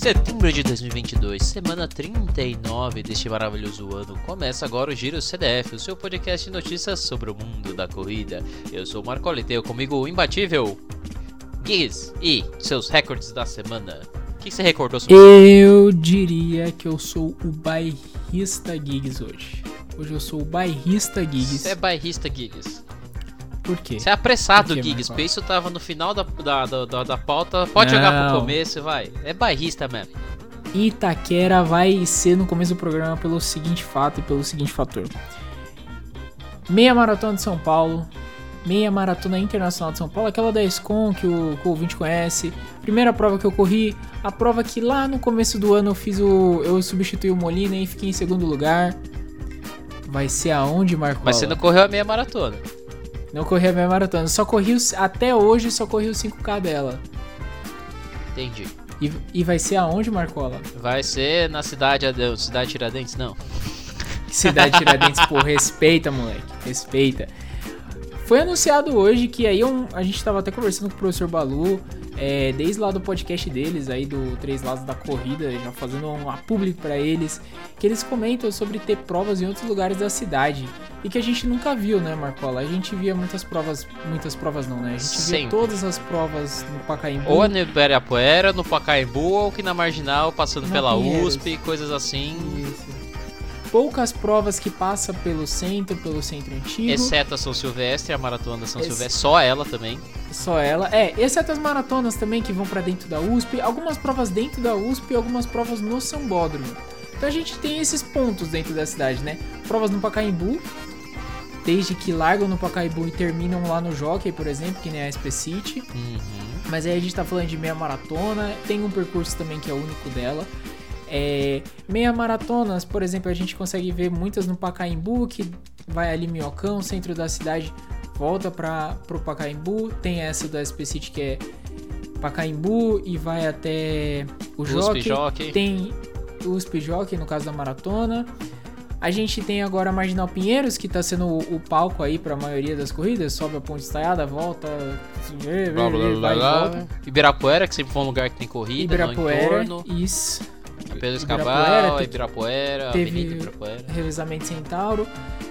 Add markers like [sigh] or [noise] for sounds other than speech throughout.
Setembro de 2022, semana 39 deste maravilhoso ano. Começa agora o Giro CDF, o seu podcast de notícias sobre o mundo da corrida. Eu sou o Marco tenho comigo o imbatível Giz e seus recordes da semana. O que você recordou sobre Eu diria que eu sou o bairrista Gigs hoje. Hoje eu sou o bairrista Gigs. Você é bairrista, Gigs. Por quê? Você é apressado. Marco? Isso tava no final da, da, da, da- pauta. Pode jogar pro Não. começo, vai. É bairrista mesmo. Itaquera vai ser no começo do programa pelo seguinte fato e pelo seguinte fator. Meia Maratona de São Paulo, Meia Maratona Internacional de São Paulo, aquela da SCOM que o, que o ouvinte conhece. Primeira prova que eu corri, a prova que lá no começo do ano eu fiz o. eu substituí o Molina e fiquei em segundo lugar. Vai ser aonde, Marco? Mas você não correu a meia maratona. Não corri a meia maratona, só corri os, até hoje só corri os 5k dela. Entendi. E, e vai ser aonde, Marcola? Vai ser na cidade, não, cidade Tiradentes, não. Cidade Tiradentes, pô, respeita, moleque, respeita. Foi anunciado hoje que aí um- a gente tava até conversando com o professor Balu, é, desde lá do podcast deles, aí do Três Lados da Corrida, já fazendo um público pra eles, que eles comentam sobre ter provas em outros lugares da cidade. E que a gente nunca viu, né, Marcola? A gente via muitas provas, muitas provas não, né? A gente Sempre. via todas as provas no Pacaembu. Ou no Ibirapuera, no Pacaembu, ou que na Marginal, passando Na pela Pinheiros. USP, coisas assim. Poucas provas que passa pelo centro, pelo centro antigo. Exceto a São Silvestre, a Maratona da São Esse- Silvestre, só ela também. Só ela. É, exceto as maratonas também que vão pra dentro da USP. Algumas provas dentro da USP e algumas provas no Sambódromo. Então a gente tem esses pontos dentro da cidade, né? Provas no Pacaembu. Desde que largam no Pacaembu e terminam lá no Jockey, por exemplo, que nem a SP City. Uhum. Mas aí a gente tá falando de meia maratona. Tem um percurso também que é único dela. É, meia maratonas, por exemplo, a gente consegue ver muitas no Pacaembu, que vai ali Minhocão, centro da cidade, volta para pro Pacaembu. Tem essa da SP City que é Pacaembu e vai até o Jockey. Jockey. Tem o USP Jockey, no caso da maratona. A gente tem agora a Marginal Pinheiros, que tá sendo o, o palco aí pra maioria das corridas. Sobe a ponte estaiada, volta, Blá, blá, blá, vai e blá. volta. Ibirapuera, que sempre foi um lugar que tem corrida, no Ibirapuera, entorno. isso. Pedro Ibirapuera, Escabal, te- Ibirapuera, teve- Avenida Ibirapuera. Revezamento Centauro.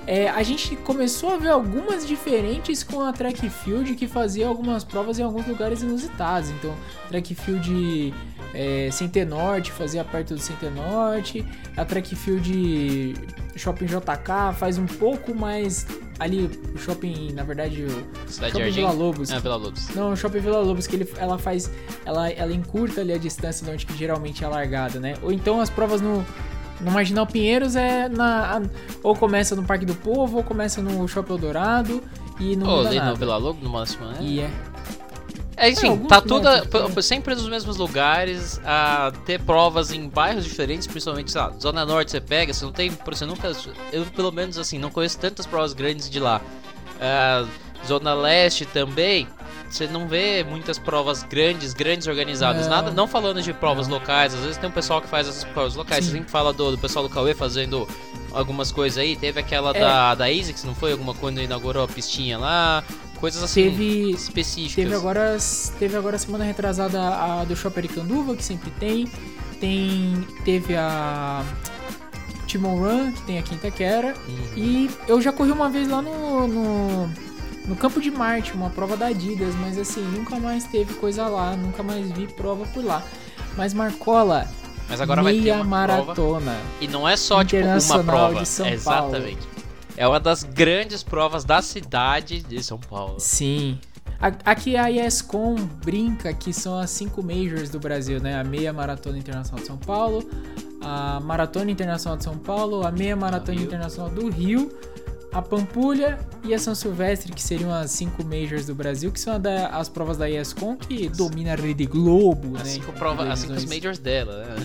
É, a gente começou a ver algumas diferentes com a Track Field que fazia algumas provas em alguns lugares inusitados. Então, Track Field é, Centenorte fazia perto do Centenorte. A Track Field Shopping JK faz um pouco mais ali o shopping, na verdade, o Cidade Shopping. Vila Lobos. Ah, Vila Lobos. Não, o Shopping Vila Lobos, que ele, ela faz. Ela, ela encurta ali a distância de onde que geralmente é largada, né? Ou então as provas no. No Marginal Pinheiros é na. a- ou começa no Parque do Povo, ou começa no Shopping Eldorado e não Ô, muda ali no nada. Vila Lobos, no máximo, né? E é. É assim, É, tá tudo né? sempre nos mesmos lugares, a ter provas em bairros diferentes, principalmente, sei lá, Zona Norte você pega, você não tem, você nunca, eu pelo menos assim, não conheço tantas provas grandes de lá. Ah, Zona Leste também, você não vê muitas provas grandes, grandes organizadas, Não. nada, não falando de provas locais, às vezes tem um pessoal que faz essas provas locais, Sim. você sempre fala do, do pessoal do Cauê fazendo algumas coisas aí, teve aquela É. da, da ASICS, não foi? Alguma quando inaugurou a pistinha lá, coisas assim Teve. específicas. Teve agora, teve agora semana retrasada a do Shopping Aricanduva, que sempre tem. Tem. Teve a. Timon Run, que tem aqui em Itaquera. Uhum. E eu já corri uma vez lá no, no, no Campo de Marte, uma prova da Adidas, mas assim, nunca mais teve coisa lá, nunca mais vi prova por lá. Mas Marcola, Mas agora vai ter meia uma maratona. E não é só tipo uma prova. de São é exatamente. É uma das grandes provas da cidade de São Paulo. Sim. Aqui a ESCOM brinca que são as cinco majors do Brasil, né? A meia maratona internacional de São Paulo, a maratona internacional de São Paulo, a meia maratona internacional do Rio, a Pampulha e a São Silvestre, que seriam as cinco majors do Brasil, que são da- as provas da ESCOM que domina a Rede Globo, As né? cinco, prova, as cinco majors dela. Né?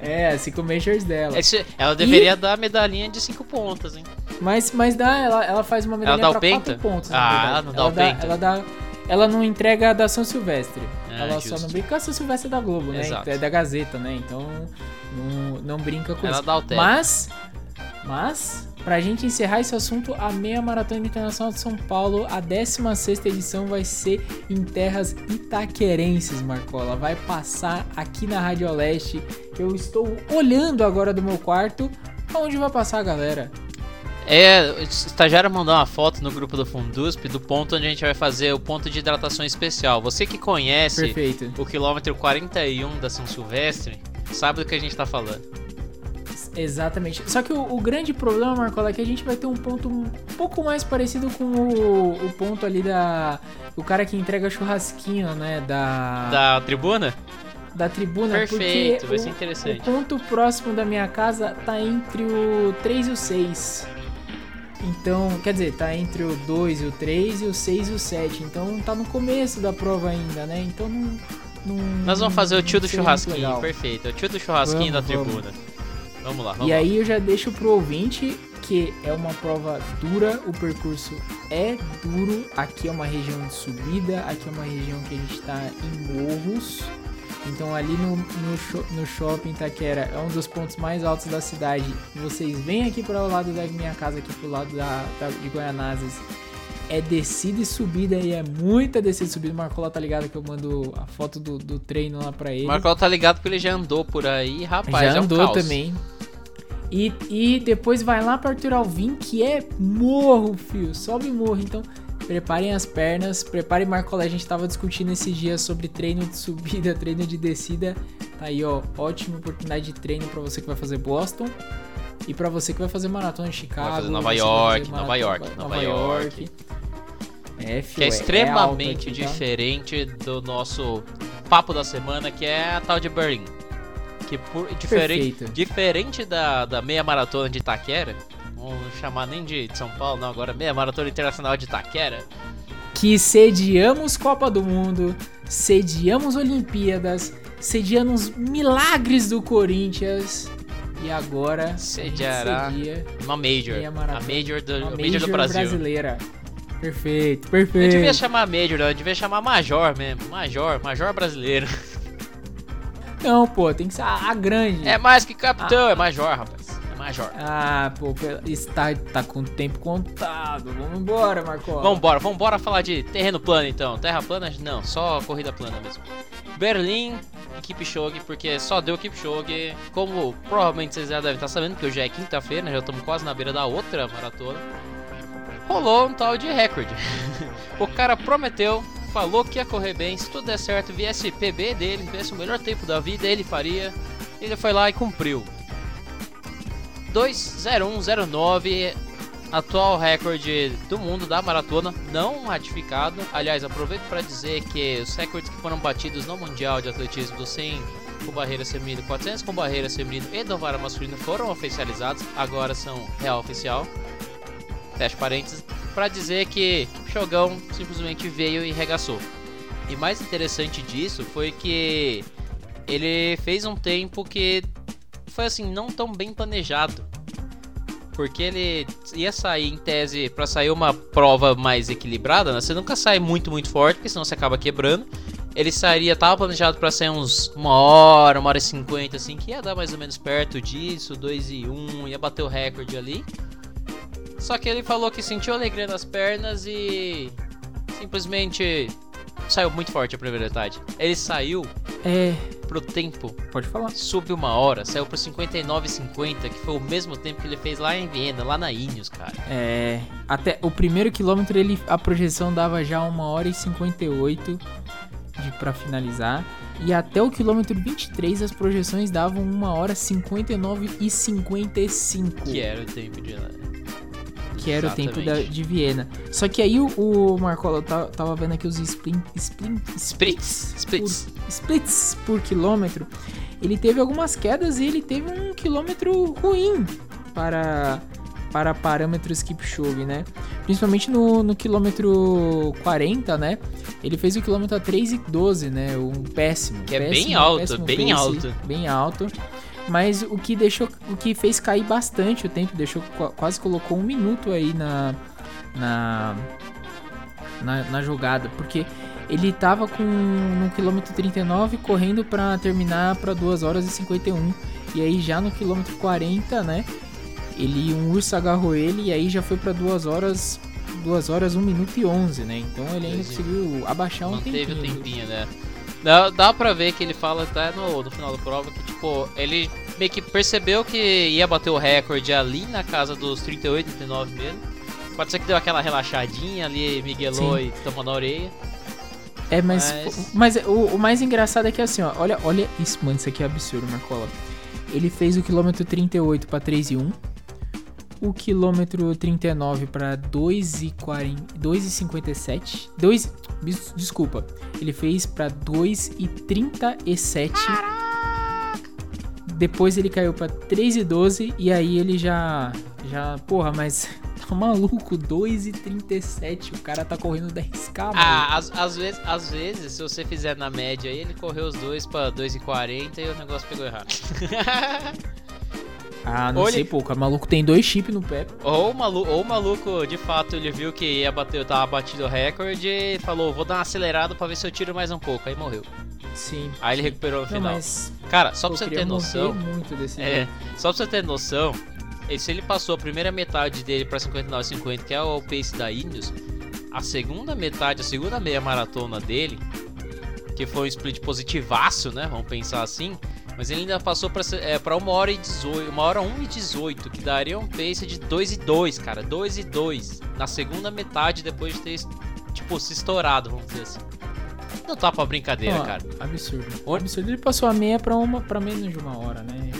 É, as cinco majors dela. Esse- ela deveria dar a medalhinha de cinco pontas, hein? Mas, mas dá, ela, ela faz uma medalha dá pra penta? quatro pontos, Ah, ela não dá o penta? Ela dá... Ela não entrega a da São Silvestre. Ah, ela só justo. não brinca. A São Silvestre é da Globo, né? Exato. É da Gazeta, né? Então não, não brinca com Ela isso. dá o teto. Mas, mas Pra gente encerrar esse assunto, a meia maratona internacional de São Paulo, a 16 edição vai ser em terras itaquerenses, Marcola. Vai passar aqui na Rádio Leste. Eu estou olhando agora do meu quarto aonde vai passar a galera. É, o estagiário mandou uma foto no grupo do Fundusp do ponto onde a gente vai fazer o ponto de hidratação especial. Você que conhece Perfeito. o quilômetro 41 da São Silvestre, sabe do que a gente tá falando. Exatamente. Só que o, o grande problema, Marcola, é que a gente vai ter um ponto um pouco mais parecido com o, o ponto ali da. O cara que entrega churrasquinho, né? Da. Da tribuna? Da tribuna. Perfeito, porque vai ser interessante. O ponto próximo da minha casa tá entre o 3 e o 6. Então, quer dizer, tá entre o 2 e o 3 e o 6 e o 7. Então tá no começo da prova ainda, né? Então não. não Nós vamos fazer o tio do churrasquinho, perfeito. É o tio do churrasquinho Vamos, da tribuna. Vamos lá, vamos E lá. aí eu já deixo pro ouvinte que é uma prova dura, o percurso é duro, aqui é uma região de subida, aqui é uma região que a gente tá em morros. Então ali no, no, no shopping Itaquera é um dos pontos mais altos da cidade. Vocês vêm aqui para o lado da minha casa, aqui pro lado da, da- de Goianazes. É descida e subida e é muita descida e subida. O Marcola tá ligado que eu mando a foto do, do treino lá pra ele. O Marcola tá ligado porque ele já andou por aí, rapaz. Já é um andou também. E, e depois vai lá para Arthur Alvim, que é morro, fio. Sobe morro. Então, preparem as pernas. Preparem Marcola. A gente tava discutindo esses dias sobre treino de subida, [laughs] treino de descida. Tá aí, ó. Ótima oportunidade de treino para você que vai fazer Boston. E para você que vai fazer maratona em Chicago. fazer Nova York, fazer Nova York, Nova York. É, fio, Que é é extremamente aqui, tá? diferente do nosso papo da semana, que é a tal de Berlim. Que por, diferente, Perfeito. diferente da, da meia maratona de Itaquera, vou chamar nem de, de São Paulo, não, agora meia maratona internacional de Itaquera. que sediamos Copa do Mundo, sediamos Olimpíadas, sediamos milagres do Corinthians e agora a Sediará sedia Uma Major. A maratona. Major do, a major do Brasil. brasileira. Perfeito, perfeito. devia chamar Major, não, devia chamar Major mesmo. Major, Major brasileiro. Não, pô, tem que ser a, a grande. É mais que capitão, é Major, rapaz. É Major. Ah, pô, está tá com o tempo contado. Vamos embora, Marcola. Vambora, vambora falar de terreno plano então. Terra plana, não, só corrida plana mesmo. Berlim e Kipchoge, porque só deu Kipchoge. Como provavelmente vocês já devem estar sabendo, que hoje é quinta-feira, né, já estamos quase na beira da outra maratona. Rolou um tal de recorde. o cara prometeu, falou que ia correr bem, se tudo der certo, viesse PB dele, viesse o melhor tempo da vida, ele faria. Ele foi lá e cumpriu. 2:01:09 atual recorde do mundo da maratona, não ratificado. Aliás, aproveito para dizer que os recordes que foram batidos no Mundial de Atletismo do 100 com barreira feminina, 400 com barreira feminina e do vara masculino foram oficializados, agora são real oficial. Fecha parênteses, para dizer que Chogão simplesmente veio e regaçou. E mais interessante disso foi que ele fez um tempo que foi assim, não tão bem planejado. Porque ele ia sair em tese para sair uma prova mais equilibrada, né? Você nunca sai muito, muito forte, porque senão você acaba quebrando. Ele sairia, tava planejado para sair uns uma hora, uma hora e cinquenta, assim, que ia dar mais ou menos perto disso, 2 e 1, um, ia bater o recorde ali. Só que ele falou que sentiu alegria nas pernas e simplesmente saiu muito forte a primeira metade. Ele saiu É, pro tempo pode falar. sub uma hora, saiu pro 59,50, que foi o mesmo tempo que ele fez lá em Viena, lá na Ineos, cara. É, até o primeiro quilômetro ele a projeção dava já 1 hora e 58 de para finalizar e até o quilômetro 23 as projeções davam 1 hora 59 e 55, Que era o tempo de lá. Que era o tempo da, Exatamente. de Viena. Só que aí o, o Marcola tava vendo aqui os Spritz, Spritz. por, splits por quilômetro. Ele teve algumas quedas e ele teve um quilômetro ruim para para parâmetros Kipchoge, né? Principalmente no, no quilômetro 40, né? Ele fez o quilômetro a 3 e 12, né? Um péssimo. Que é bem péssimo, alto, péssimo bem pace, alto. Bem alto. Mas o que deixou, o que fez cair bastante o tempo, deixou qua- quase colocou um minuto aí na na na, na jogada, porque ele tava com no quilômetro 39 correndo para terminar para 2 horas e 51 e aí já no quilômetro 40, né? ele um urso agarrou ele e aí já foi pra 2 horas 2 horas 1 minuto e 11, né? Então ele ainda conseguiu abaixar um Manteve tempinho. o viu? tempinho, né? Dá, dá pra ver que ele fala até no, no final da prova que, tipo, ele meio que percebeu que ia bater o recorde ali na casa dos 38, 39 mesmo. Pode ser que deu aquela relaxadinha ali, miguelou Sim. e tomou na orelha. É, mas, Mas- mas o, o mais engraçado é que assim, ó, olha, olha isso, mano, isso aqui é absurdo, Marcola. Ele fez o quilômetro 38 pra 3 e 1, o quilômetro 39 pra 2 e 40, 2 e 57, 2, des- desculpa, ele fez pra 2 e 37. Depois ele caiu pra 3 e 12 aí ele já já, porra, mas [laughs] tá maluco, 2 e 37, o cara tá correndo 10k, mano. Ah, às, vezes, às vezes, se você fizer na média aí, ele correu os dois pra 2,40 e o negócio pegou errado. [laughs] Ah, não Olha- sei, pô, o maluco tem dois chips no pé. ou, o maluco, ou o maluco, de fato, ele viu que ia bater, tava batido o recorde e falou, vou dar uma acelerada pra ver se eu tiro mais um pouco. Aí morreu. Sim. Aí ele recuperou no Não, final. mas Cara, só pô, pra você ter noção. muito desse É, só pra você ter noção, e se ele passou a primeira metade dele pra 59,50, que é o pace da Índios, a segunda metade, a segunda meia maratona dele, que foi um split positivaço, né? Vamos pensar assim. Mas ele ainda passou pra, é, pra 1 hora e 18, 1 hora 1 e 18, que daria um pace de 2 e 2, cara. 2 e 2. Na segunda metade, depois de ter, tipo, se estourado, vamos dizer assim. Não tá pra brincadeira, cara. Absurdo. Onde- Absurdo. Ele passou a meia pra, uma, pra menos de uma hora, né?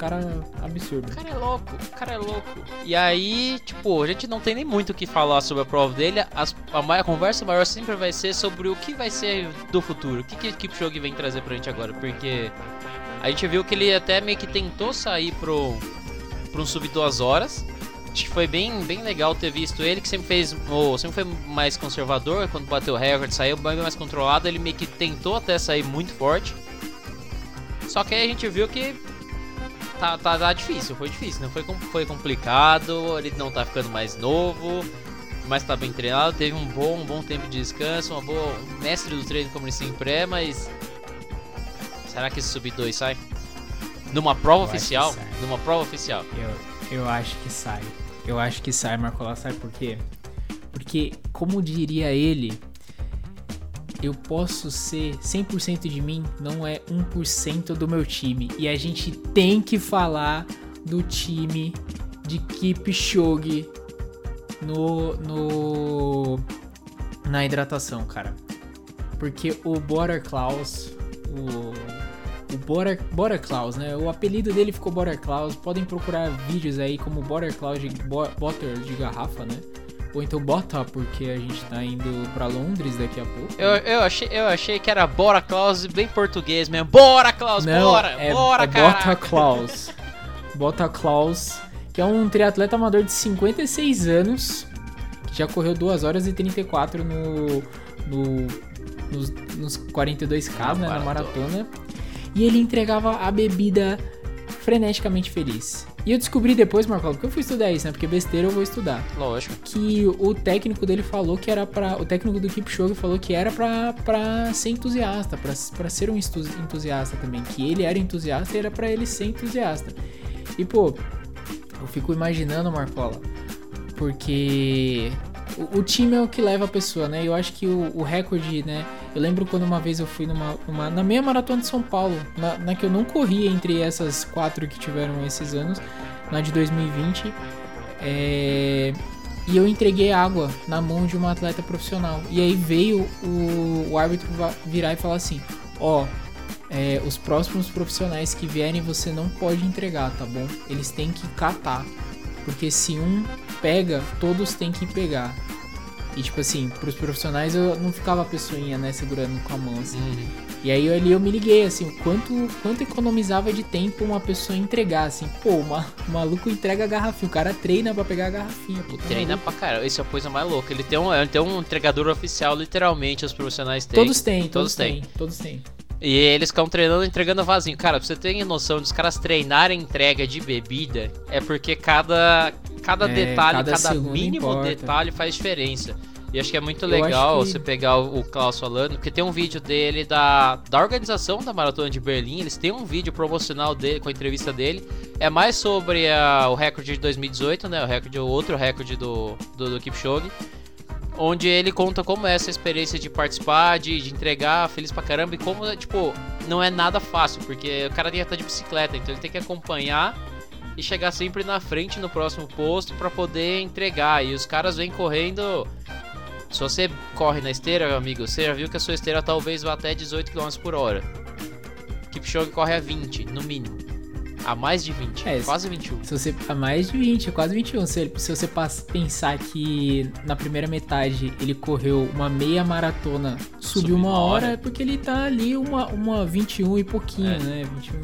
Cara, absurdo. O cara é louco, o cara é louco. E aí, tipo, a gente não tem nem muito o que falar sobre a prova dele. As- a, a conversa maior sempre vai ser sobre o que vai ser do futuro. O que, que Kipchoge vem trazer pra gente agora. Porque a gente viu que ele até meio que tentou sair pro, pro sub duas horas. Acho que foi bem, bem legal ter visto ele, que sempre fez. Ou, sempre foi mais conservador. Quando bateu o recorde, saiu bem mais controlado. Ele meio que tentou até sair muito forte. Só que aí a gente viu que tá, tá, tá difícil, foi difícil, né? Foi, foi complicado, ele não tá ficando mais novo, mas tá bem treinado, teve um bom, um bom tempo de descanso, uma boa, um mestre do treino como ele sempre é, mas será que esse sub 2 sai? Numa prova Eu oficial? sai. Numa prova oficial. Eu, eu acho que sai. Eu acho que sai, Marcola. Sabe por quê? Porque, como diria ele, eu posso ser 100% de mim, não é 1% do meu time. E a gente tem que falar do time de Kipchoge no, no na hidratação, cara. Porque o Border Klaus, o, o Border, Border Klaus, né? O apelido dele ficou Border Klaus. Podem procurar vídeos aí como Border Klaus de bo, Botter de garrafa, né? Ou então Bota, porque a gente tá indo pra Londres daqui a pouco. Eu, eu, achei, eu achei que era Bora Klaus, bem português mesmo. Bora Klaus, Não, bora, é, bora, é cara. Bota Klaus. Bota Klaus, que é um triatleta amador de 56 anos, que já correu 2 horas e 34 no, no, nos, nos 42K, Na né, na maratona. E ele entregava a bebida freneticamente feliz. E eu descobri depois, Marcola, porque eu fui estudar isso, né? Porque besteira eu vou estudar. Lógico. Que o técnico dele falou que era pra. O técnico do Kipchoge falou que era pra, pra ser entusiasta, pra, pra ser um entusiasta também. Que ele era entusiasta e era pra ele ser entusiasta. E pô, eu fico imaginando, Marcola, porque o, o time é o que leva a pessoa, né? Eu acho que o, o recorde, né? Eu lembro quando uma vez eu fui numa, numa- na meia maratona de São Paulo, na, na que eu não corri entre essas quatro que tiveram esses anos, na de 2020. É, e eu entreguei água na mão de uma atleta profissional. E aí veio o, o árbitro virar e falar assim: Ó, é, os próximos profissionais que vierem você não pode entregar, tá bom? Eles têm que catar. Porque se um pega, todos têm que pegar. E tipo assim, pros profissionais eu não ficava a pessoinha, né, segurando com a mão assim. Uhum. E aí ali eu me liguei, assim, o quanto, quanto economizava de tempo uma pessoa entregar, assim. Pô, uma- o maluco entrega a garrafinha, o cara treina pra pegar a garrafinha. Pô, tá Treina maluco. pra caramba, esse é a coisa mais louca. Ele tem um, ele tem um entregador oficial, literalmente, os profissionais têm. Todos têm, todos, Todos têm, têm. todos têm. E eles ficam treinando, entregando vazio. Cara, pra você ter noção dos caras treinarem entrega de bebida, é porque cada, cada É, detalhe, cada cada, mínimo importa. detalhe faz diferença. E acho que é muito legal que- você pegar o o Klaus falando, porque tem um vídeo dele da, da organização da Maratona de Berlim, eles têm um vídeo promocional dele, com a entrevista dele. É mais sobre a- o recorde de 2018, né? O recorde, o outro recorde do, do, do Kipchoge. Onde ele conta como é essa experiência de participar, de, de entregar, feliz pra caramba, e como, tipo, não é nada fácil, porque o cara ia estar de bicicleta, então ele tem que acompanhar e chegar sempre na frente no próximo posto pra poder entregar. E os caras vêm correndo. Se você corre na esteira, meu amigo, você já viu que a sua esteira talvez vá até 18 km por hora. Kipchoge corre a 20, no mínimo. A mais de 20, É, quase 21. Se você. A mais de 20, é quase 21. Se, se você pensar que na primeira metade ele correu uma meia maratona, subiu Subiu uma uma hora, hora. é porque ele tá ali uma, uma 21 e pouquinho, É. né? 21.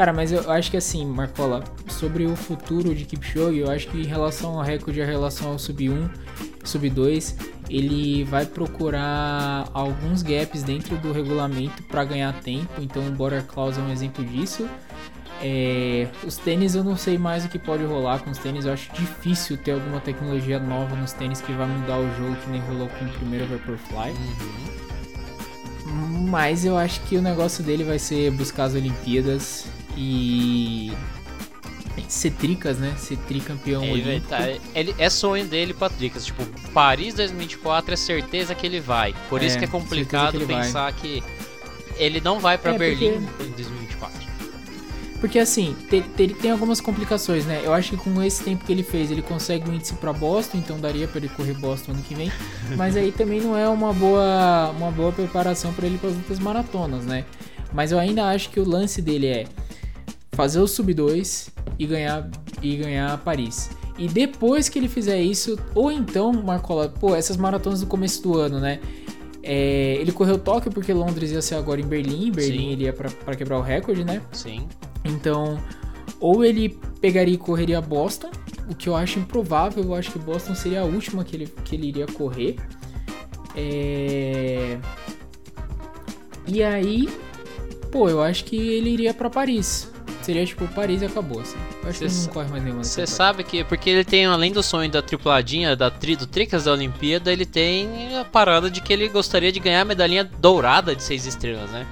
Cara, mas eu acho que assim, Marcola, sobre o futuro de Kipchoge, eu acho que em relação ao recorde, em relação ao sub 1, sub 2, ele vai procurar alguns gaps dentro do regulamento para ganhar tempo. Então, o Border Clause é um exemplo disso. É, os tênis eu não sei mais o que pode rolar com os tênis. Eu acho difícil ter alguma tecnologia nova nos tênis que vai mudar o jogo, que nem rolou com o primeiro Vaporfly. Uhum. Mas eu acho que o negócio dele vai ser buscar as Olimpíadas e ser tricas, né? Ser tricampeão Ele, vai olímpico. tá- ele- é sonho dele, Patricas. Tipo, Paris 2024 é certeza que ele vai. Por isso É, que é complicado que ele vai. pensar que ele não vai pra É, Berlim em 2024. Porque assim, te- te- tem algumas complicações, né? Eu acho que com esse tempo que ele fez, ele consegue um índice pra Boston, então daria pra ele correr Boston ano que vem. [laughs] Mas aí também não é uma boa, uma boa preparação pra ele para as outras maratonas, né? Mas eu ainda acho que o lance dele é fazer o sub 2 e ganhar e ganhar Paris. E depois que ele fizer isso, ou então, Marcola, pô, essas maratonas do começo do ano, né? É, ele correu Tóquio porque Londres ia ser agora em Berlim, Berlim Sim. ele ia pra quebrar o recorde, né? Sim. Então, ou ele pegaria e correria Boston, o que eu acho improvável, eu acho que Boston seria a última que ele, que ele iria correr. É... E aí, pô, eu acho que ele iria pra Paris. Seria tipo Paris e acabou, assim. Eu acho Cê que não corre mais nenhuma. Você sabe que, porque ele tem, além do sonho da tripladinha, da tri, do Tricas da Olimpíada, ele tem a parada de que ele gostaria de ganhar a medalhinha dourada de seis estrelas, né?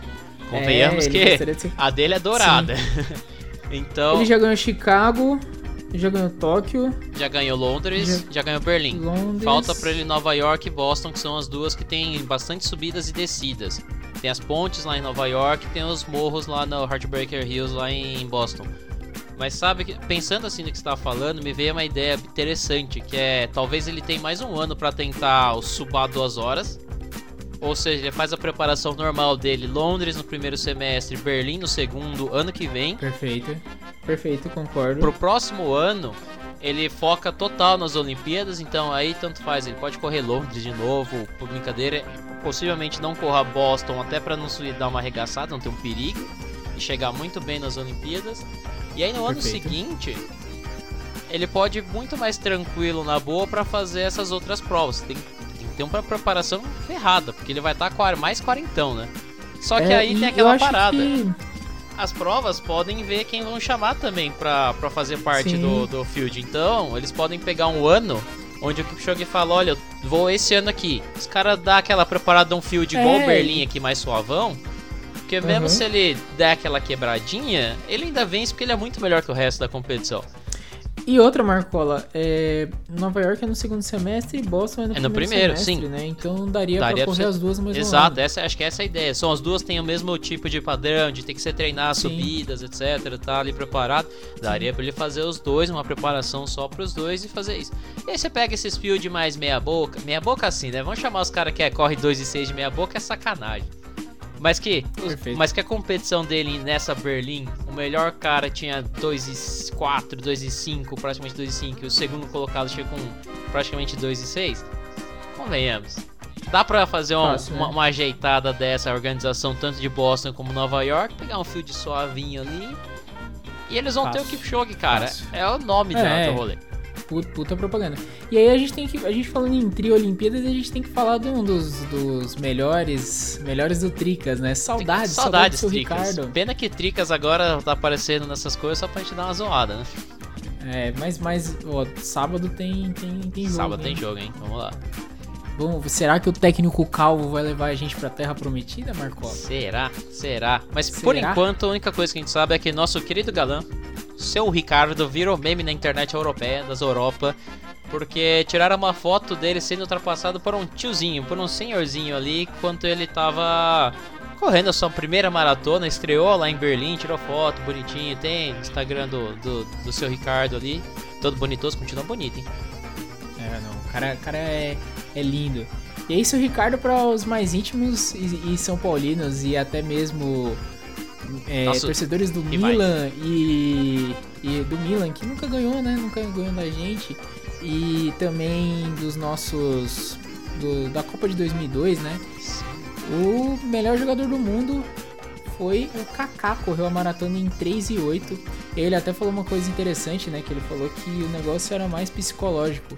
Convenhamos É, que de a dele é dourada. [laughs] então, Ele já ganhou Chicago, já ganhou Tóquio, já ganhou Londres, já, ganhou Berlim. Londres. Falta pra ele Nova York e Boston, que são as duas que tem bastante subidas e descidas. Tem as pontes lá em Nova York, tem os morros lá no Heartbreaker Hills lá em Boston. Mas sabe que pensando assim no que você estava falando, me veio uma ideia interessante, que é talvez ele tenha mais um ano pra tentar o subar duas horas. Ou seja, ele faz a preparação normal dele, Londres no primeiro semestre, Berlim no segundo, ano que vem. Perfeito. Perfeito, concordo. Pro próximo ano, ele foca total nas Olimpíadas, então aí tanto faz, ele pode correr Londres de novo, por brincadeira, possivelmente não corra Boston, até pra não dar uma arregaçada, não ter um perigo, e chegar muito bem nas Olimpíadas. E aí no ano Perfeito. seguinte, ele pode ir muito mais tranquilo na boa pra fazer essas outras provas. Tem, tem que ter uma preparação ferrada, porque ele vai estar tá mais quarentão, né? Só que É, aí tem aquela parada que- as provas podem ver quem vão chamar também pra, pra fazer parte Sim. do, do field. Então, eles podem pegar um ano onde o Kipchoge fala, olha, eu vou esse ano aqui. Os caras dão aquela preparada um field igual É. o Berlim aqui, mais suavão. Porque mesmo Uhum. se ele der aquela quebradinha, ele ainda vence porque ele é muito melhor que o resto da competição. E outra, Marcola, é... Nova York é no segundo semestre e Boston é no É no primeiro, primeiro, semestre, sim. né? Então daria, Daria pra pra correr você- as duas mesmo Exato, essa, acho que essa é a ideia. São as duas têm o mesmo tipo de padrão, de ter que ser treinar Sim. subidas, etc, tá ali preparado. Daria pra ele fazer os dois, uma preparação só pros dois e fazer isso. E aí você pega esses field mais meia boca, meia boca assim, né? Vamos chamar os caras que é, corre 2 e 6 de meia boca é sacanagem. Mas que, os- mas que a competição dele nessa Berlim, o melhor cara tinha 2 e 4, 2 e 5, praticamente 2 e 5, e o segundo colocado chegou com praticamente 2 e 6. Convenhamos. Dá pra fazer um- Fácil, uma, né? uma ajeitada dessa organização, tanto de Boston como Nova York, pegar um field suavinho ali. E eles vão ter o Fácil. Kipchoge, cara. Fácil. É o nome É. do rolê. Puta, puta propaganda. E aí a gente tem que. A gente falando em trio Olimpíadas, a gente tem que falar de um dos, dos melhores. Melhores do Tricas, né? Saudades, saudades, Saudades, do. Ricardo. Pena que Tricas agora tá aparecendo nessas coisas só pra gente dar uma zoada, né? É, mas, mas ó, sábado tem, tem, tem jogo. Sábado hein? tem jogo, hein? Vamos lá. Bom, será que o técnico calvo vai levar a gente pra Terra Prometida, Marcola? Será? Será? Mas Será? por enquanto, a única coisa que a gente sabe é que nosso querido galã, seu Ricardo, virou meme na internet europeia, das Europa, porque tiraram uma foto dele sendo ultrapassado por um tiozinho, por um senhorzinho ali, enquanto ele tava correndo a sua primeira maratona, estreou lá em Berlim, tirou foto, bonitinho, tem Instagram do, do, do seu Ricardo ali, todo bonitoso, continua bonito, hein? É, não. O cara, cara é, é lindo. E é isso, Ricardo, para os mais íntimos e, e São Paulinos e até mesmo é, Nossa, torcedores do. Milan e, e do Milan, que nunca ganhou, né? Nunca ganhou da gente. E também dos nossos. do- da Copa de 2002, né? O melhor jogador do mundo foi o Kaká, correu a maratona em 3 e 8. Ele até falou uma coisa interessante, né? Que ele falou que o negócio era mais psicológico.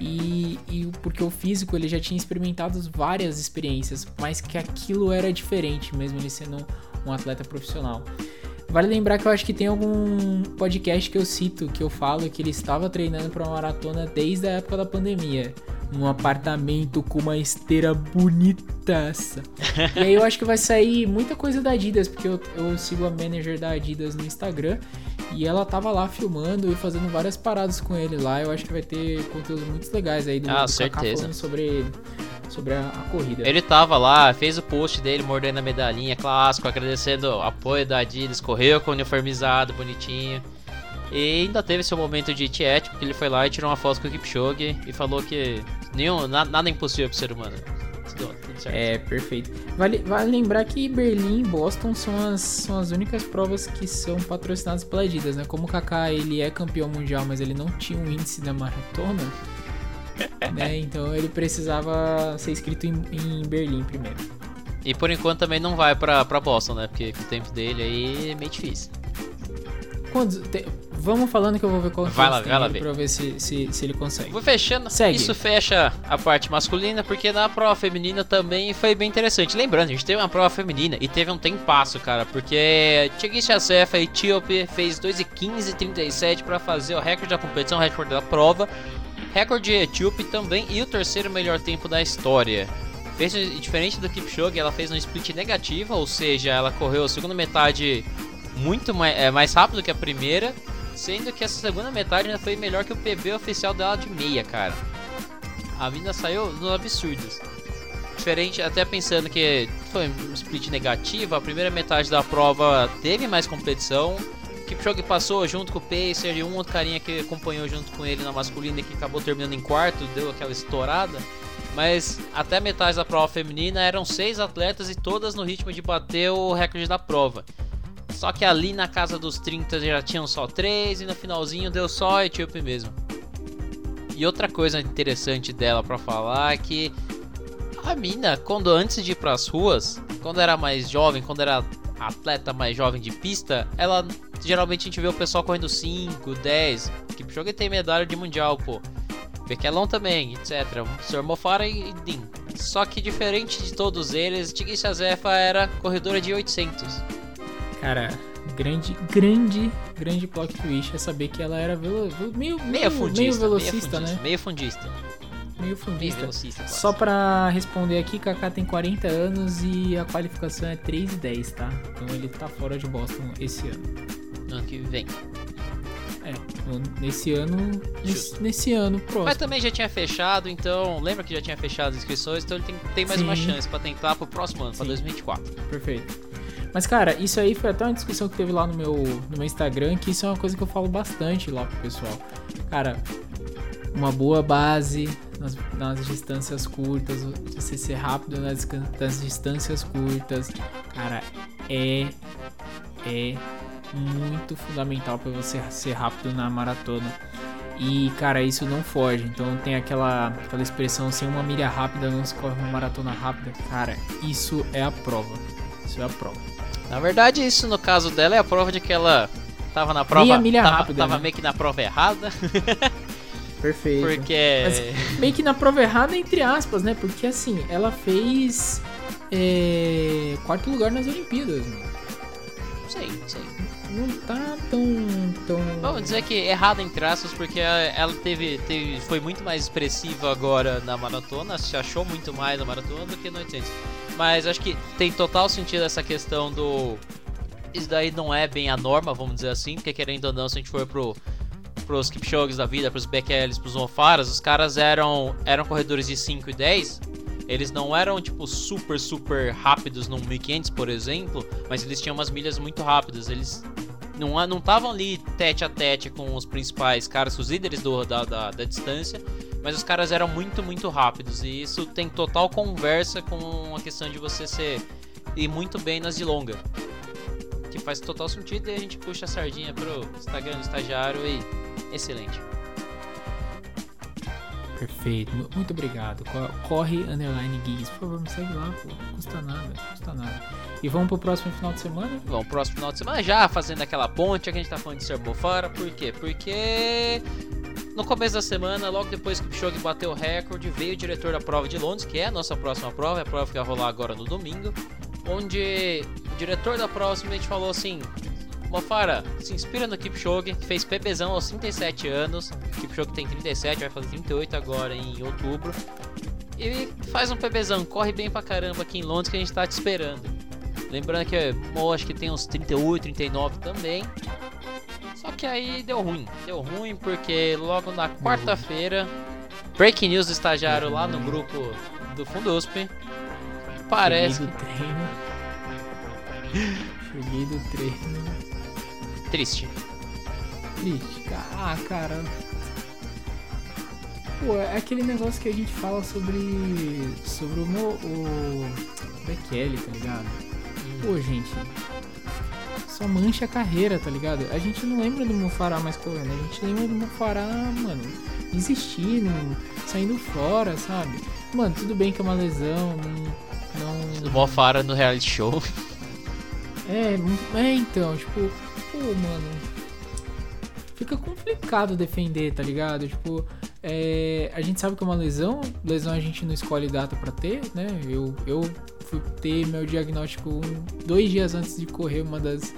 E, e porque o físico ele já tinha experimentado várias experiências, mas que aquilo era diferente, mesmo ele sendo um atleta profissional. Vale lembrar que eu acho que tem algum podcast que eu cito que eu falo que ele estava treinando para uma maratona desde a época da pandemia. Num apartamento com uma esteira bonitaça. [laughs] e aí eu acho que vai sair muita coisa da Adidas, porque eu, eu sigo a manager da Adidas no Instagram. E ela tava lá filmando e fazendo várias paradas com ele lá. Eu acho que vai ter conteúdos muito legais aí do, Ah, do Kaká certeza. falando sobre, sobre a, a corrida. Ele tava lá, fez o post dele mordendo a medalhinha clássico, agradecendo o apoio da Adidas, correu com o uniformizado, bonitinho. E ainda teve seu momento de tiete, porque ele foi lá e tirou uma foto com o Kipchoge e falou que nenhum, na- nada é impossível pro ser humano. Tudo, tudo certo. É, perfeito. Vale, vale lembrar que Berlim e Boston são as, são as únicas provas que são patrocinadas pela Adidas, né? Como o Kaká ele é campeão mundial, mas ele não tinha um índice da maratona, [laughs] né? Então ele precisava ser inscrito em, em Berlim primeiro. E por enquanto também não vai pra, pra Boston, né? Porque com o tempo dele aí é meio difícil. Vamos falando que eu vou ver qual Vai lá, vai lá ver. pra ver se, se, se ele consegue. Vou fechando. Segue. Isso fecha a parte masculina, porque na prova feminina também foi bem interessante. Lembrando, a gente teve uma prova feminina e teve um tempasso, cara, porque Tigist Acefa, etíope, fez 2,15,37 para fazer o recorde da competição, o recorde da prova, recorde etíope também e o terceiro melhor tempo da história. Fez diferente do Kipchoge, ela fez um split negativa, ou seja, ela correu a segunda metade muito mais, é, mais rápido que a primeira, sendo que essa segunda metade ainda foi melhor que o PB oficial dela de meia, cara. A mina saiu nos absurdos. Diferente, até pensando que foi um split negativo, a primeira metade da prova teve mais competição. Kipchoge passou junto com o Pacer e um outro carinha que acompanhou junto com ele na masculina que acabou terminando em quarto, deu aquela estourada. Mas até metade da prova feminina eram seis atletas e todas no ritmo de bater o recorde da prova. Só que ali na casa dos 30 já tinham só 3 e no finalzinho deu só a Etíope mesmo. E outra coisa interessante dela pra falar é que a mina, quando antes de ir pras ruas, quando era mais jovem, quando era atleta mais jovem de pista, ela geralmente a gente vê o pessoal correndo 5, 10, Kipchoge tem medalha de mundial, pô. Bequelon também, etc. Sr. Mofara e Din. Só que diferente de todos eles, Tigist Azefa era corredora de 800. Cara, grande, grande, grande plot twist é saber que ela era velo, ve- meio, Meio meio, fundista. meio velocista, meio fundista, né? Meio fundista. Meio Meio fundista. velocista. quase. Só pra responder aqui, Kaká tem 40 anos e a qualificação é 3 e 10, tá? Então ele tá fora de Boston esse ano. No ano que vem. É, nesse ano. Nesse, nesse ano Mas próximo. também já tinha fechado, então. Lembra que já tinha fechado as inscrições, então ele tem, tem mais uma Sim. chance pra tentar pro próximo ano, pra Sim. 2024. Perfeito. Mas, cara, isso aí foi até uma discussão que teve lá no meu, no meu Instagram, que isso é uma coisa que eu falo bastante lá pro pessoal. Cara, uma boa base nas, nas distâncias curtas, você ser rápido nas, nas distâncias curtas, cara, é, é muito fundamental para você ser rápido na maratona. E, cara, isso não foge. Então tem aquela, aquela expressão, sem uma milha rápida não se corre uma maratona rápida. Cara, isso é a prova. Isso é a prova. Na verdade, isso no caso dela é a prova de que ela tava na prova. Meia milha tava, rápida, tava né? meio que na prova errada, [laughs] Perfeito. porque. Mas meio que na prova errada, entre aspas, né? Porque assim, ela fez é, quarto lugar nas Olimpíadas, mano. Sei, sei. não tá tão. tão... Vamos dizer que errada em traços, porque ela teve, teve. Foi muito mais expressiva agora na maratona, se achou muito mais na maratona do que no 800. Mas acho que tem total sentido essa questão do. Isso daí não é bem a norma, vamos dizer assim, porque querendo ou não, se a gente for pro pros Kipchoges da vida, pros Bekells, pros Mofaras, os caras eram eram corredores de 5 e 10. Eles não eram tipo super super rápidos no 1500, por exemplo, mas eles tinham umas milhas muito rápidas. Eles não não estavam ali tete a tete com os principais caras, os líderes do, da, da, da distância, mas os caras eram muito muito rápidos e isso tem total conversa com a questão de você ser ir muito bem nas de longa que faz total sentido e a gente puxa a sardinha pro Instagram do estagiário e excelente. Perfeito, muito obrigado. Corre underline gigs, por favor, me segue lá, pô. Não custa nada, não custa nada. E vamos pro próximo final de semana? Vamos pro próximo final de semana já fazendo aquela ponte que a gente tá falando de Serbofara, por quê? Porque no começo da semana, logo depois que o Kipchoge bateu o recorde, veio o diretor da prova de Londres, que é a nossa próxima prova, é a prova que vai rolar agora no domingo, onde o diretor da prova simplesmente falou assim: Mofara, se inspira no Kipchoge, que fez PBzão aos 37 anos. O Kipchoge tem 37, vai fazer 38 agora em outubro. E faz um PBzão, corre bem pra caramba aqui em Londres que a gente tá te esperando. Lembrando que Mo acho que tem uns 38, 39 também. Só que aí deu ruim. Deu ruim porque logo na quarta-feira, breaking news do estagiário lá no grupo do Fundusp. Parece. Cheguei do treino. Cheguei do treino. Triste. Triste. Ah, cara. Pô, é aquele negócio que a gente fala sobre. Sobre o. Mo, o Bekele, tá ligado? Pô, gente. Só mancha a carreira, tá ligado? A gente não lembra do Mofará mais correndo. A gente lembra do Mofará, mano, existindo, saindo fora, sabe? Mano, tudo bem que é uma lesão, não. não... Do Mofara no reality show. É, é então, tipo, pô, mano. Fica complicado defender, tá ligado? Tipo, é, a gente sabe que é uma lesão, lesão a gente não escolhe data para ter, né? Eu, eu fui ter meu diagnóstico dois dias antes de correr uma das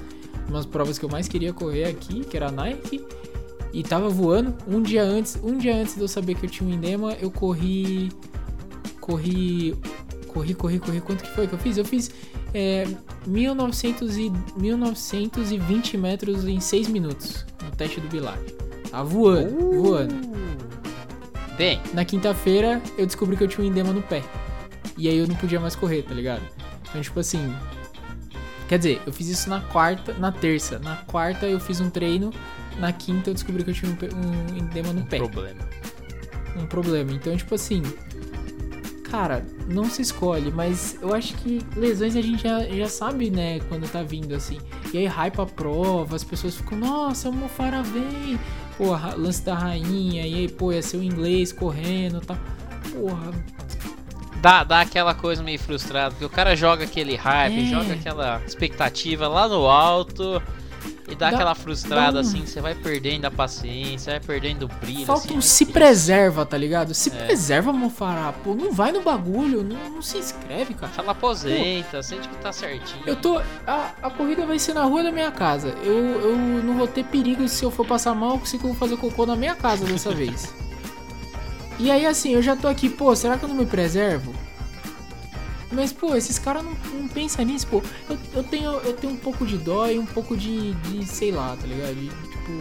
umas provas que eu mais queria correr aqui, que era a Nike, e tava voando. Um dia antes, um dia antes de eu saber que eu tinha um edema, eu corri, corri, corri, corri, corri. Quanto que foi que eu fiz? Eu fiz é, 1900 e, 1920 metros em 6 minutos no teste do Bilar. Tá voando, uh, voando. Bem. Na quinta-feira eu descobri que eu tinha um edema no pé. E aí eu não podia mais correr, tá ligado? Então, tipo assim. Quer dizer, eu fiz isso na quarta, na terça. Na quarta eu fiz um treino. Na quinta eu descobri que eu tinha um, um edema no um pé. Problema. Um problema. Então, tipo assim cara, não se escolhe, mas eu acho que lesões a gente já, já sabe, né, quando tá vindo assim. E aí hype a prova, as pessoas ficam, nossa, o Mofara vem. Porra, lance da rainha, e aí, pô, ia ser o inglês correndo e tá. Porra. Dá, dá aquela coisa meio frustrada, porque o cara joga aquele hype, é. joga aquela expectativa lá no alto. E dá, dá aquela frustrada dá um... assim, você vai perdendo a paciência, vai perdendo o brilho. Falta assim, um se preserva, tá ligado? Se é. preserva, Mofará. Pô, não vai no bagulho, não, não se inscreve, cara. Fala aposenta, Pô, sente que tá certinho. Eu tô. A, a corrida vai ser na rua da minha casa. Eu, eu não vou ter perigo se eu for passar mal, eu consigo fazer cocô na minha casa dessa [laughs] vez. E aí, assim, eu já tô aqui, pô, será que eu não me preservo? Mas, pô, esses caras não, não pensam nisso, pô. Eu, eu, tenho, eu tenho um pouco de dó e um pouco de, de sei lá, tá ligado? De, tipo.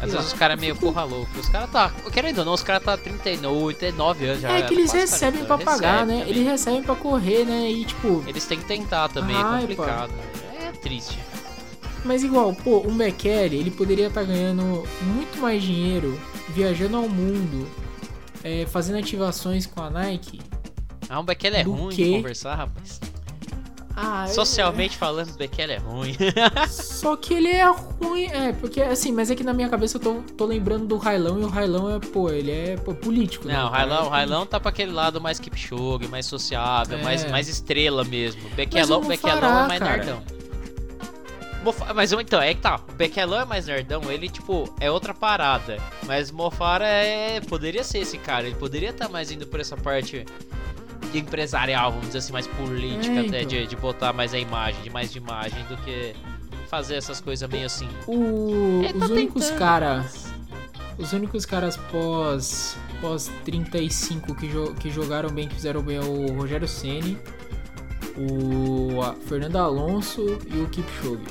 Às vezes os caras é meio porra louco. Os caras tá. Querendo ou não, os caras tá 39, 39 anos já. É que eles recebem pra pagar, né? Também. Eles recebem pra correr, né? E tipo. Eles têm que tentar também, Ai, é complicado. Pô. É triste. Mas igual, pô, um Bekele, ele poderia estar tá ganhando muito mais dinheiro viajando ao mundo, é, fazendo ativações com a Nike ah, o Bekele é ruim que... de conversar, rapaz. Ah, Socialmente é... falando, o Bekele é ruim. [laughs] Só que ele é ruim, é, porque assim, mas é que na minha cabeça eu tô, tô lembrando do Railão e o Railão é, pô, ele é pô, político. Não, né? o Railão, o Railão tá pra aquele lado mais Kipchoge, mais sociável, é. mais, mais estrela mesmo. Bekelão, Bekelão é mais cara. nerdão. Mas então, é que tá. O Bekelão é mais nerdão, ele, tipo, é outra parada. Mas Mofara é. Poderia ser esse cara. Ele poderia estar tá mais indo por essa parte empresarial, vamos dizer assim, mais política é, até, então. de, de botar mais a imagem, de mais de imagem do que fazer essas coisas meio assim. O- os tá únicos tentando, caras. Os únicos caras pós. pós 35 que, jo- que jogaram bem, que fizeram bem é o Rogério Ceni, o Fernando Alonso e o Kipchoge.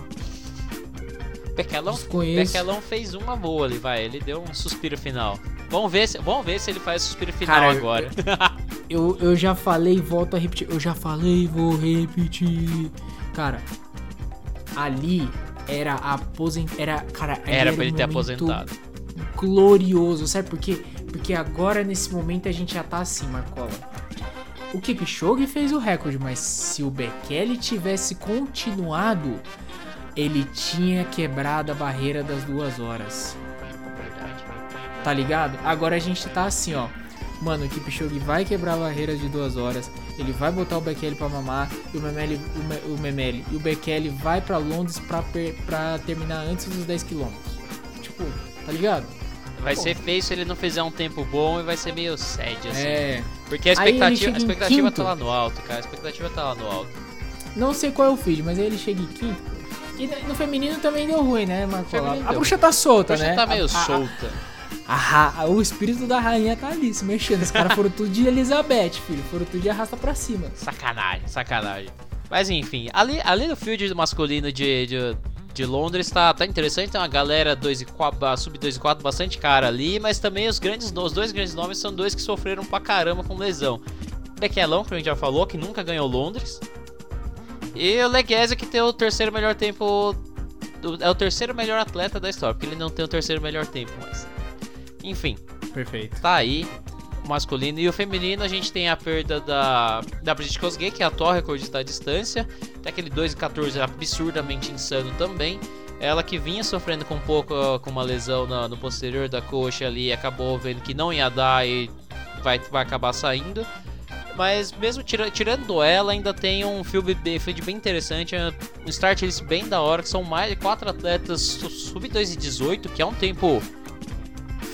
Bequelão, Desconheço. Bequelão fez uma boa ali, vai. Ele deu um suspiro final. Vamos ver se, vamos ver se ele faz suspiro final Cara, agora. [laughs] Eu, eu já falei, volto a repetir. Eu já falei, vou repetir. Cara, ali era aposent... Era, cara, Era um pra ele ter aposentado. glorioso. Sabe por quê? Porque agora, nesse momento, a gente já tá assim, Marcola. O Kipchoge fez o recorde, mas se o Bekele tivesse continuado, ele tinha quebrado a barreira das duas horas. Tá ligado? Agora a gente tá assim, ó. Mano, o Kipchoge vai quebrar a barreira de duas horas. Ele vai botar o Bekele pra mamar. E o Memeli, o, o Memeli e o Bekele vai pra Londres pra, per- pra terminar antes dos 10 km. Tipo, tá ligado? Vai ser feio se ele não fizer um tempo bom e vai ser meio sad, assim. É. Porque a expectativa, a expectativa tá lá no alto, cara. A expectativa tá lá no alto. Não sei qual é o feed, mas aí ele chega em quinto. E no feminino também deu ruim, né? Feminino A bruxa tá solta, Hoje né? tá meio A- a- solta. a a- o espírito da rainha tá ali se mexendo. Os caras foram tudo de Elizabeth, filho. Foram tudo de arrasta pra cima. Sacanagem, sacanagem. Mas enfim, ali, ali no field masculino de, de, de Londres tá, tá interessante, tem uma galera 2 e 4, sub 2 e 4, bastante cara ali, mas também os grandes os dois grandes nomes são dois que sofreram pra caramba com lesão. Bequelão, que a gente já falou, que nunca ganhou Londres. E o Leguese que tem o terceiro melhor tempo. É o terceiro melhor atleta da história, porque ele não tem o terceiro melhor tempo, mas. Enfim, Perfeito. tá aí masculino e o feminino a gente tem a perda da da Brigitte Kosgei, que é a atual recordista da distância, tem aquele 2,14 absurdamente insano também. Ela que vinha sofrendo com um pouco com uma lesão na- no posterior da coxa ali, acabou vendo que não ia dar e vai, vai acabar saindo. Mas mesmo tira- tirando ela, ainda tem um field bem, bem interessante, um start list bem da hora, que são mais de quatro atletas su- sub 2 e 18, que é um tempo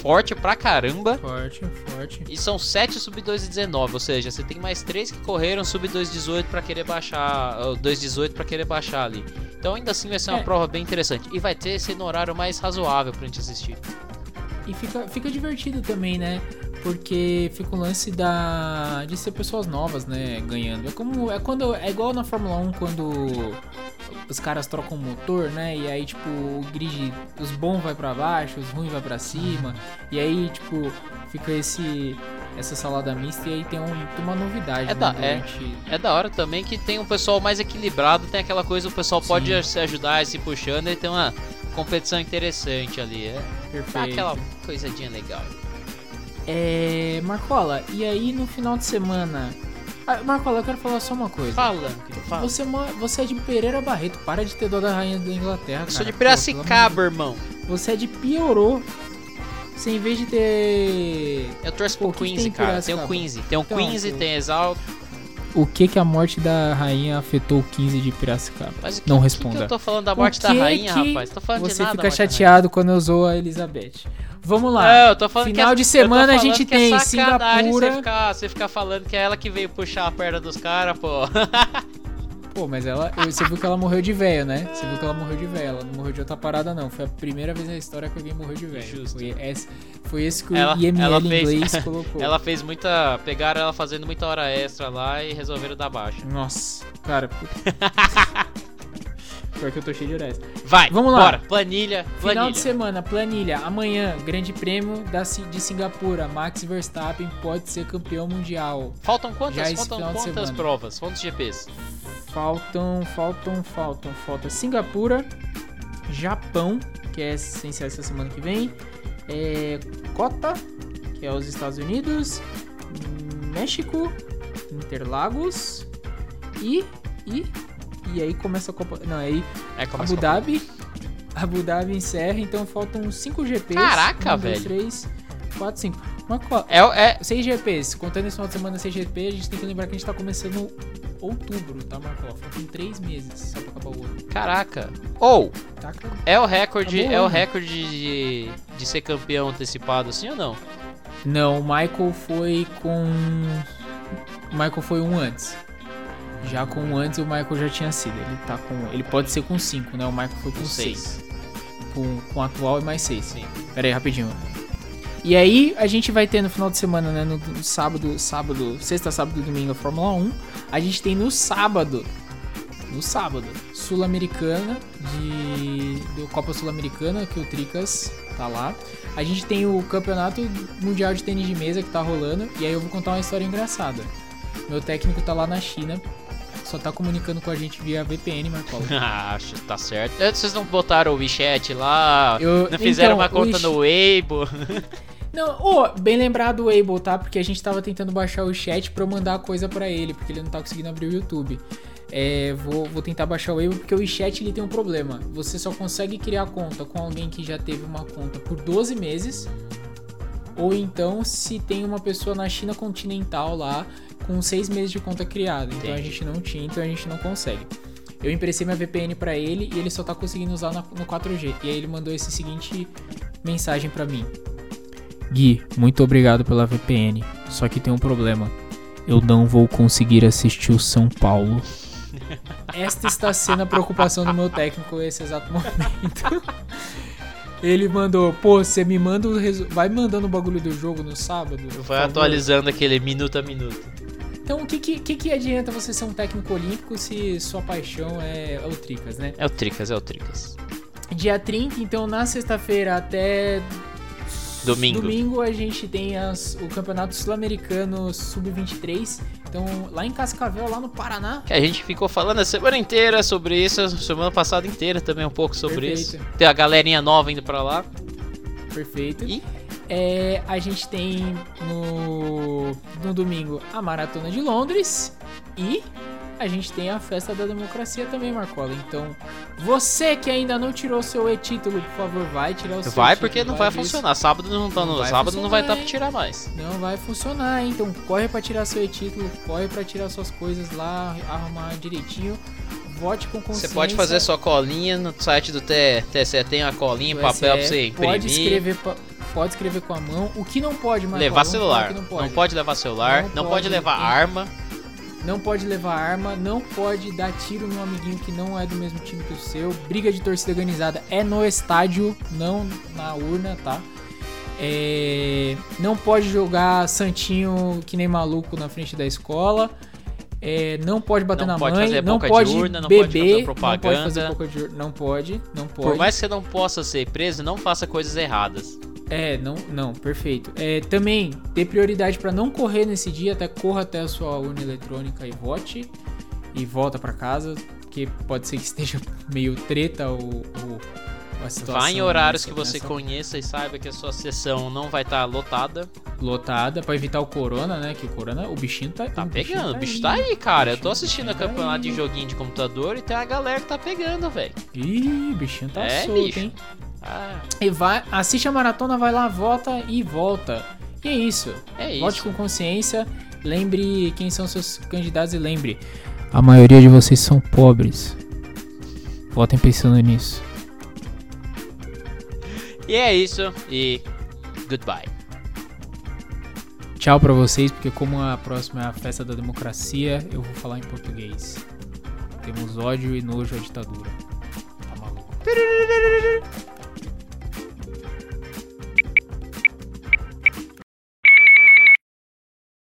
forte pra caramba. Forte, forte. E são 7 sub 2 e 19, ou seja, você tem mais 3 que correram sub 2 18 para querer baixar, uh, 2 18 para querer baixar ali. Então ainda assim vai ser uma É. prova bem interessante e vai ter esse no horário mais razoável pra gente assistir. E fica, fica divertido também, né? Porque fica o lance da de ser pessoas novas, né, ganhando. É como é quando é igual na Fórmula 1 quando os caras trocam o motor, né? E aí tipo o grid, os bons vai pra baixo, os ruins vai pra cima. E aí tipo fica esse essa salada mista e aí tem, um, tem uma novidade, É né, da- é. É da hora também que tem um pessoal mais equilibrado, tem aquela coisa o pessoal pode Sim. se ajudar, se puxando e tem uma competição interessante ali, é. Dá Perfeito. aquela coisadinha legal. É, Marcola, e aí no final de semana. Ah, Marcola, eu quero falar só uma coisa. Querido, fala. Você, você é de Pereira Barreto, para de ter dó da rainha da Inglaterra. Eu sou cara. de Pô, pelo amor Piracicaba, irmão. de- Você é de Piorô. Você em vez de ter. Eu torço Pô, pro tem em cara. Tem o Piracicaba? Quincy, tem o Então, tem Exalt. O que que a morte da rainha afetou o 15 de Piracicaba? Mas que, Não o que responda. que eu tô falando da morte da rainha, rapaz? Tô falando de Você nada. fica da morte da chateado quando eu zoo a Elizabeth. Vamos lá. rainha. Não, Final é- de semana a gente é tem sacanagem Singapura. Você ficar, você ficar falando que é ela que veio puxar a perna dos caras, pô. [laughs] Pô, mas ela. Você viu que ela morreu de velho, né? Você viu que ela morreu de velho. Ela não morreu de outra parada, não. Foi a primeira vez na história que alguém morreu de velho. Foi esse, foi esse que o Ela- IML ela fez- inglês [laughs] colocou. Ela fez muita. Pegaram ela fazendo muita hora extra lá e resolveram dar baixa. Nossa, cara. [laughs] Pior que eu tô cheio de horas. Vai, Vamos lá. Bora, planilha, Final planilha. de semana, planilha. Amanhã, Grande Prêmio da, de Singapura. Max Verstappen pode ser campeão mundial. Faltam quantas, faltam final quantas provas? Quantos GPs? Faltam, faltam, faltam, falta Singapura, Japão, que é essencial essa semana que vem, é, Cota, que é os Estados Unidos, México, Interlagos e e e aí começa a Copa, não, aí É, começa Abu Dhabi, Abu Dhabi encerra, então faltam 5 GPs. Caraca, um, velho. três, quatro, cinco. Mas qual- É, é, 6 GPs, contando esse final de semana 6 GP, a gente tem que lembrar que a gente tá começando outubro, tá, Marco? Faltam 3 meses só pra acabar o ano. caraca. Ou, Tá, cara? é o recorde, é o recorde de, de ser campeão antecipado, assim ou não? Não, o Michael foi com. O Michael foi um antes. Já com antes o Michael já tinha sido. Ele tá com. Ele pode ser com 5, né? O Michael foi com Com 6. seis. Com, com atual e mais 6. Sim. Pera aí, rapidinho. E aí, a gente vai ter no final de semana, né? No, no sábado, sábado, sexta, sábado e domingo a Fórmula 1. A gente tem no sábado, no sábado, Sul-Americana, de do Copa Sul-Americana, que o Tricas tá lá. A gente tem o Campeonato Mundial de Tênis de Mesa que tá rolando. E aí eu vou contar uma história engraçada. Meu técnico tá lá na China, só tá comunicando com a gente via VPN, Marcola. Ah, [laughs] Acho que tá certo. Eh, Vocês não botaram o WeChat lá? Eu- não fizeram então, uma conta Wish- no Weibo? [laughs] Não, ô, bem lembrado o Able, tá? Porque a gente tava tentando baixar o chat pra eu mandar a coisa pra ele, porque ele não tá conseguindo abrir o YouTube. É, vou, vou tentar baixar o Able porque o chat ele tem um problema. Você só consegue criar conta com alguém que já teve uma conta por 12 meses. Ou então se tem uma pessoa na China continental lá com 6 meses de conta criada. Então a gente não tinha, então a gente não consegue. Eu emprestei minha VPN pra ele e ele só tá conseguindo usar no 4G. E aí ele mandou esse seguinte mensagem pra mim. Gui, muito obrigado pela VPN. Só que tem um problema. Eu não vou conseguir assistir o São Paulo. [laughs] Esta está sendo a preocupação do meu técnico nesse exato momento. [laughs] Ele mandou, pô, você me manda o resu... Vai mandando o bagulho do jogo no sábado? Vai favor?" atualizando aquele minuto a minuto. Então, o que, que, que, adianta você ser um técnico olímpico se sua paixão é, é o Tricas, né? É o Tricas, é o Tricas. Dia 30, então na sexta-feira até Domingo. domingo a gente tem as- o Campeonato Sul-Americano Sub-23. Então lá em Cascavel, lá no Paraná. Que a gente ficou falando a semana inteira sobre isso, semana passada inteira também um pouco sobre Perfeito. isso. Tem a galerinha nova indo pra lá. Perfeito. E É, a gente tem no, no domingo a Maratona de Londres. E a gente tem a Festa da Democracia também, Marcola. Então, você que ainda não tirou seu e-título, por favor, vai tirar o seu vai porque não vai se- funcionar. Sábado não tá no vai sábado não vai estar funcionar, pra tirar mais. Não vai funcionar, hein? então corre pra tirar seu e-título, corre pra tirar suas coisas lá, arrumar direitinho, vote com consciência. Você pode fazer sua colinha no site do TSE, tem a colinha, do papel pra SE, você imprimir. Pode escrever, pode escrever com a mão. O que não pode, Marcola, levar celular. Não Não pode. pode. levar celular, Não não, pode, pode, levar arma. Não pode levar arma, não pode dar tiro no amiguinho que não é do mesmo time que o seu. Briga de torcida organizada é no estádio, não na urna, tá? É, Não pode jogar santinho que nem maluco na frente da escola. É, não pode bater Não na pode mãe, fazer não boca de pode urna, não pode beber, não pode propaganda. fazer boca de urna, não pode, não pode. Por mais que você não possa ser preso, não faça coisas erradas. É, não, não, perfeito. É, também, dê prioridade pra não correr nesse dia, até corra até a sua urna eletrônica e vote. E volta pra casa, porque pode ser que esteja [laughs] meio treta ou, ou. Vá em horários que você conheça e saiba que a sua sessão não vai estar lotada. Lotada, pra evitar o corona, né? Que o corona, o bichinho tá Tá o pegando, o bicho tá aí. aí, cara. Eu tô assistindo a tá campeonato de aí. joguinho de computador e tem a galera que tá pegando, velho. Ih, o bichinho tá É, solto, bicho. hein? Ah, E vai, assiste a maratona, vai lá, vota e volta. E é isso. é isso. Vote com consciência. Lembre quem são seus candidatos e lembre. A maioria de vocês são pobres. Votem pensando nisso. E é isso. E goodbye. Tchau pra vocês, porque como a próxima é a festa da democracia, eu vou falar em português. Temos ódio e nojo à ditadura. Tá maluco?